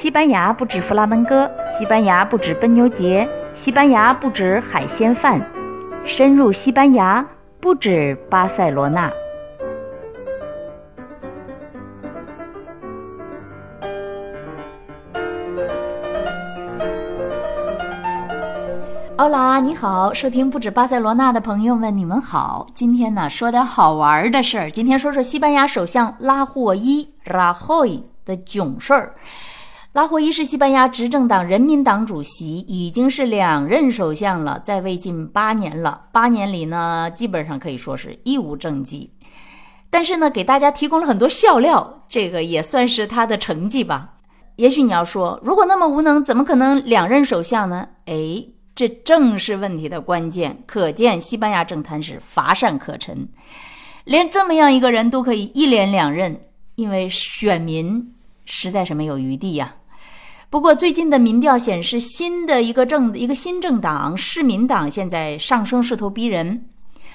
西班牙不止弗拉门戈，西班牙不止奔牛节，西班牙不止海鲜饭，深入西班牙不止巴塞罗那。欧拉，你好，收听不止巴塞罗那的朋友们，你们好。今天呢，说点好玩的事儿。今天说说西班牙首相拉霍伊拉霍伊的囧事儿。拉霍伊是西班牙执政党人民党主席，已经是两任首相了，在位近八年了。八年里呢，基本上可以说是一无政绩，但是呢，给大家提供了很多笑料，这个也算是他的成绩吧。也许你要说，如果那么无能，怎么可能两任首相呢？哎。这正是问题的关键，可见西班牙政坛是乏善可陈，连这么样一个人都可以一连两任，因为选民实在是没有余地呀。不过最近的民调显示，新的一个政一个新政党市民党现在上升势头逼人。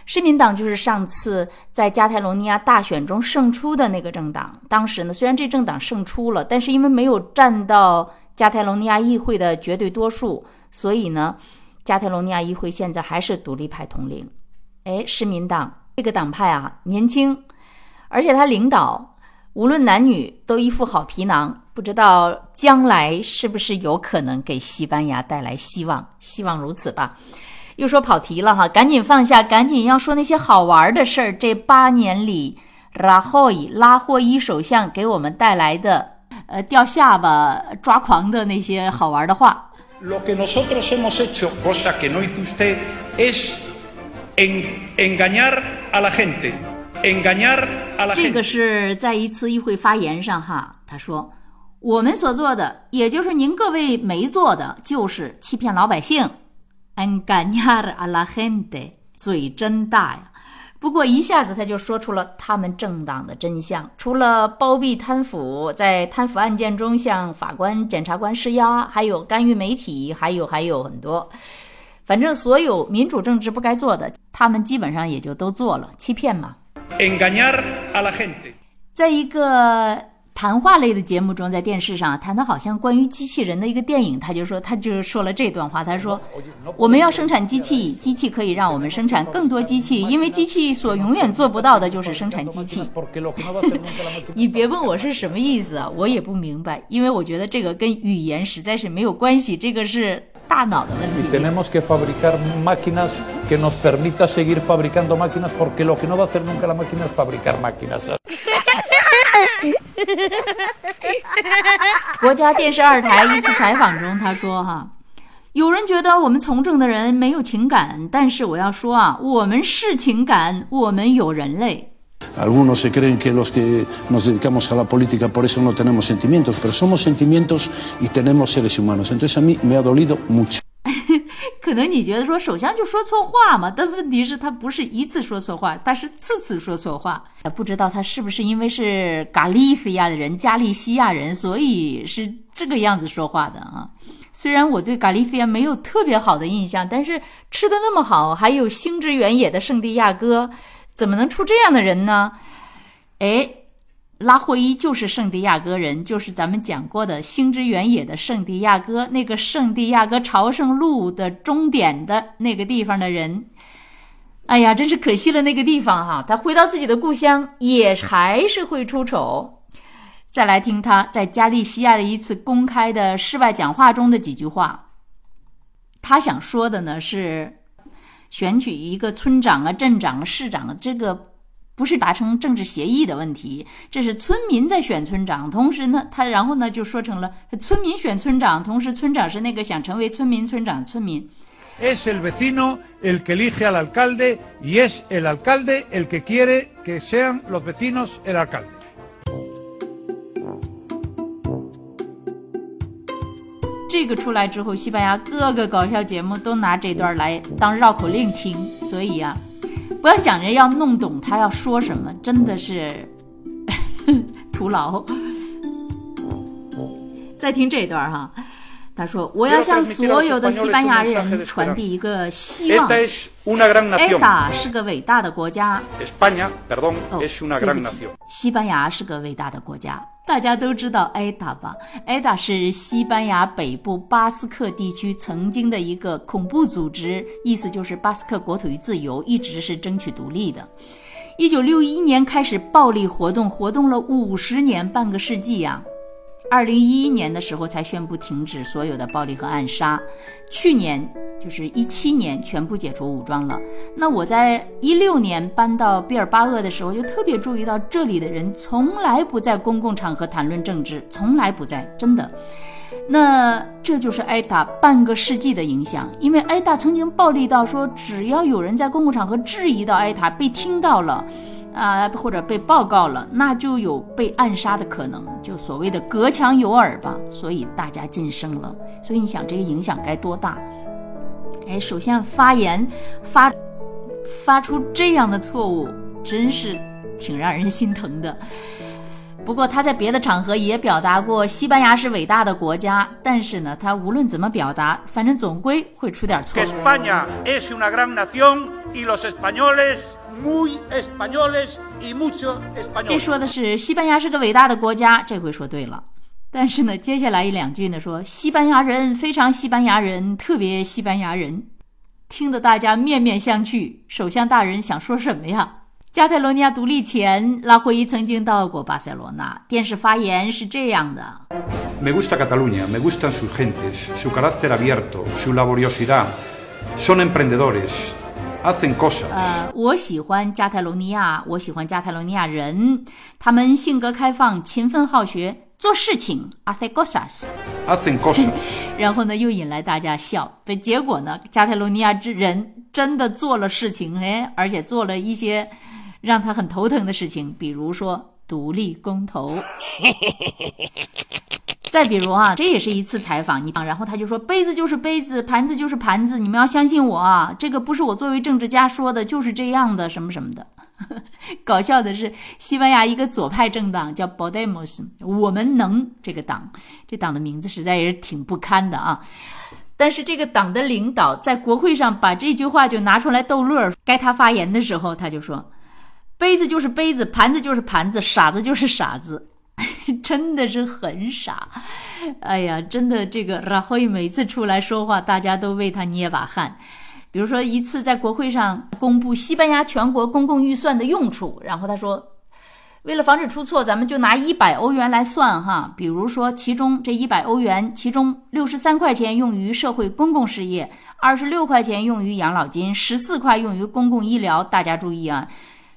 市民党就是上次在加泰罗尼亚大选中胜出的那个政党。当时呢，虽然这政党胜出了，但是因为没有占到加泰罗尼亚议会的绝对多数。所以呢，加泰罗尼亚议会现在还是独立派统领。哎，市民党这个党派啊，年轻，而且他领导无论男女都一副好皮囊，不知道将来是不是有可能给西班牙带来希望？希望如此吧。又说跑题了哈，赶紧放下，赶紧要说那些好玩的事儿。这八年里，拉霍伊拉霍伊首相给我们带来的，呃，掉下巴、抓狂的那些好玩的话。这个是在一次议会发言上哈，他说，我们所做的，也就是您各位没做的，就是欺骗老百姓，engañar a la gente，嘴真大呀。不过一下子他就说出了他们政党的真相，除了包庇贪腐，在贪腐案件中向法官、检察官施压，还有干预媒体，还有还有很多，反正所有民主政治不该做的，他们基本上也就都做了，欺骗嘛。在一个。谈话类的节目中，在电视上谈到好像关于机器人的一个电影，他就说，他就说了这段话，他说：“我们要生产机器，机器可以让我们生产更多机器，因为机器所永远做不到的就是生产机器。” 你别问我是什么意思啊，我也不明白，因为我觉得这个跟语言实在是没有关系，这个是大脑的问题。Tenemos que fabricar máquinas que nos permita seguir fabricando máquinas, porque lo que no va a hacer nunca la máquina es fabricar máquinas. 国家电视二台一次采访中，他说：“哈，有人觉得我们从政的人没有情感，但是我要说啊，我们是情感，我们有人类。” Algunos se creen que los que nos dedicamos a la política por eso no tenemos sentimientos, pero somos sentimientos y tenemos seres humanos. Entonces a mí me ha dolido mucho. 可能你觉得说首相就说错话嘛？但问题是，他不是一次说错话，他是次次说错话。不知道他是不是因为是加利西亚的人，加利西亚人，所以是这个样子说话的啊？虽然我对加利西亚没有特别好的印象，但是吃的那么好，还有星之原野的圣地亚哥，怎么能出这样的人呢？哎。拉霍伊就是圣地亚哥人，就是咱们讲过的星之原野的圣地亚哥，那个圣地亚哥朝圣路的终点的那个地方的人。哎呀，真是可惜了那个地方哈！他回到自己的故乡，也还是会出丑。再来听他在加利西亚的一次公开的室外讲话中的几句话，他想说的呢是，选举一个村长啊、镇长、市长啊，这个。不是达成政治协议的问题，这是村民在选村长。同时呢，他然后呢就说成了村民选村长，同时村长是那个想成为村民村长的村民。Es el vecino el que elige al alcalde y es el alcalde el que quiere que sean los vecinos el alcalde。这个出来之后，西班牙各个搞笑节目都拿这段来当绕口令听，所以呀。不要想着要弄懂他要说什么，真的是 徒劳。再听这段哈，他说：“我要向所有的西班牙人传递一个希望。埃达是个伟大的国家。哦，对不起，西班牙是个伟大的国家。大家都知道埃达吧？埃达是西班牙北部巴斯克地区曾经的一个恐怖组织，意思就是巴斯克国土与自由，一直是争取独立的。一九六一年开始暴力活动，活动了五十年，半个世纪呀。”二零一一年的时候才宣布停止所有的暴力和暗杀，去年就是一七年全部解除武装了。那我在一六年搬到毕尔巴鄂的时候，就特别注意到这里的人从来不在公共场合谈论政治，从来不在，真的。那这就是挨打半个世纪的影响，因为挨打曾经暴力到说，只要有人在公共场合质疑到挨打被听到了。啊，或者被报告了，那就有被暗杀的可能，就所谓的隔墙有耳吧。所以大家噤声了。所以你想这个影响该多大？哎，首先发言发发出这样的错误，真是挺让人心疼的。不过他在别的场合也表达过，西班牙是伟大的国家。但是呢，他无论怎么表达，反正总归会出点错。这说的是西班牙是个伟大的国家，这回说对了。但是呢，接下来一两句呢，说西班牙人非常西班牙人，特别西班牙人，听得大家面面相觑。首相大人想说什么呀？加泰罗尼亚独立前，拉霍伊曾经到过巴塞罗那，电视发言是这样的：Me gusta Cataluña, me gustan sus gentes, su carácter abierto, su laboriosidad, son emprendedores. 呃，我喜欢加泰罗尼亚，我喜欢加泰罗尼亚人，他们性格开放、勤奋好学、做事情。Hacen cosas，hacen cosas。然后呢，又引来大家笑。结果呢，加泰罗尼亚之人真的做了事情，哎，而且做了一些让他很头疼的事情，比如说独立公投。再比如啊，这也是一次采访，你啊然后他就说杯子就是杯子，盘子就是盘子，你们要相信我啊，这个不是我作为政治家说的，就是这样的什么什么的。搞笑的是，西班牙一个左派政党叫 Podemos，我们能这个党，这党的名字实在也是挺不堪的啊。但是这个党的领导在国会上把这句话就拿出来逗乐，该他发言的时候，他就说杯子就是杯子，盘子就是盘子，傻子就是傻子。真的是很傻，哎呀，真的这个然后每次出来说话，大家都为他捏把汗。比如说一次在国会上公布西班牙全国公共预算的用处，然后他说，为了防止出错，咱们就拿一百欧元来算哈。比如说其中这一百欧元，其中六十三块钱用于社会公共事业，二十六块钱用于养老金，十四块用于公共医疗。大家注意啊。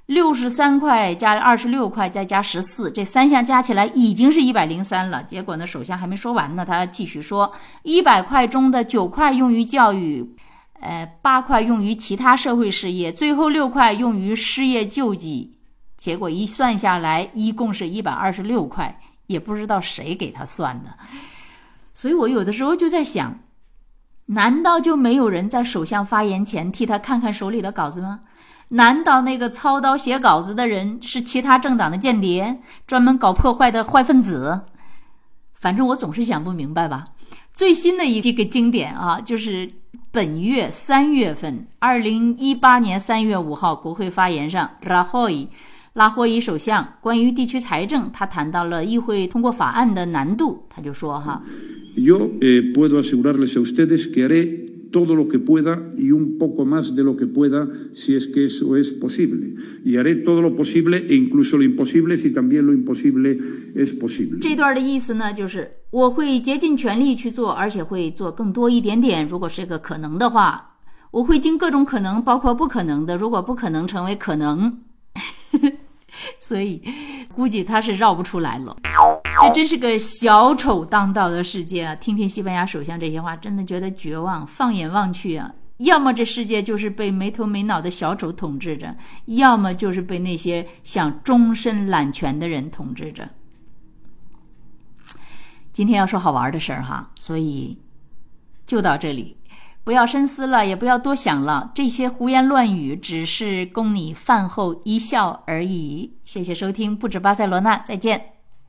六十三块加二十六块再加十四，这三项加起来已经是一百零三了。结果呢，首相还没说完呢，他继续说，一百块中的九块用于教育，呃，八块用于其他社会事业，最后六块用于失业救济。结果一算下来，一共是一百二十六块，也不知道谁给他算的。所以我有的时候就在想，难道就没有人在首相发言前替他看看手里的稿子吗？难道那个操刀写稿子的人是其他政党的间谍，专门搞破坏的坏分子？反正我总是想不明白吧。最新的一这个经典啊，就是本月三月份，二零一八年三月五号国会发言上，拉霍伊拉霍伊首相关于地区财政，他谈到了议会通过法案的难度，他就说哈。Todo lo que pueda y un poco más de lo que pueda si es que eso es posible. Y haré todo lo posible e incluso lo imposible si también lo imposible es posible. 这段的意思呢，就是我会竭尽全力去做，而且会做更多一点点。如果是个可能的话，我会尽各种可能，包括不可能的。如果不可能成为可能。所以，估计他是绕不出来了。这真是个小丑当道的世界啊！听听西班牙首相这些话，真的觉得绝望。放眼望去啊，要么这世界就是被没头没脑的小丑统治着，要么就是被那些想终身揽权的人统治着。今天要说好玩的事儿哈，所以就到这里。不要深思了，也不要多想了，这些胡言乱语只是供你饭后一笑而已。谢谢收听，不止巴塞罗那，再见。